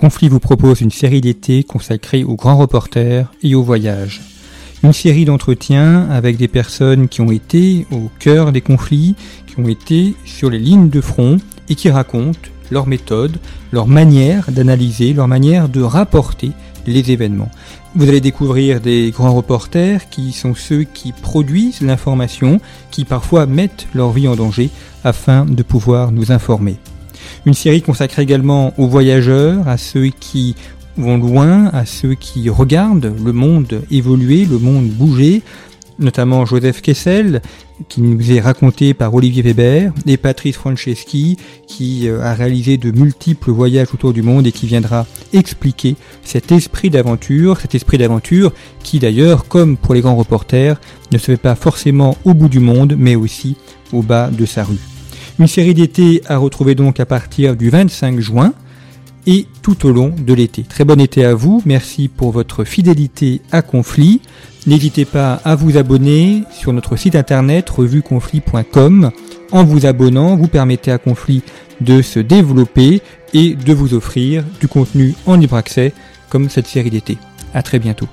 Conflit vous propose une série d'été consacrée aux grands reporters et aux voyages. Une série d'entretiens avec des personnes qui ont été au cœur des conflits, qui ont été sur les lignes de front et qui racontent leur méthode, leur manière d'analyser, leur manière de rapporter les événements. Vous allez découvrir des grands reporters qui sont ceux qui produisent l'information, qui parfois mettent leur vie en danger afin de pouvoir nous informer. Une série consacrée également aux voyageurs, à ceux qui vont loin, à ceux qui regardent le monde évoluer, le monde bouger, notamment Joseph Kessel, qui nous est raconté par Olivier Weber, et Patrice Franceschi, qui euh, a réalisé de multiples voyages autour du monde et qui viendra expliquer cet esprit d'aventure, cet esprit d'aventure qui d'ailleurs, comme pour les grands reporters, ne se fait pas forcément au bout du monde, mais aussi au bas de sa rue. Une série d'été à retrouver donc à partir du 25 juin et tout au long de l'été. Très bon été à vous, merci pour votre fidélité à Conflit. N'hésitez pas à vous abonner sur notre site internet revueconflit.com. En vous abonnant, vous permettez à Conflit de se développer et de vous offrir du contenu en libre accès comme cette série d'été. À très bientôt.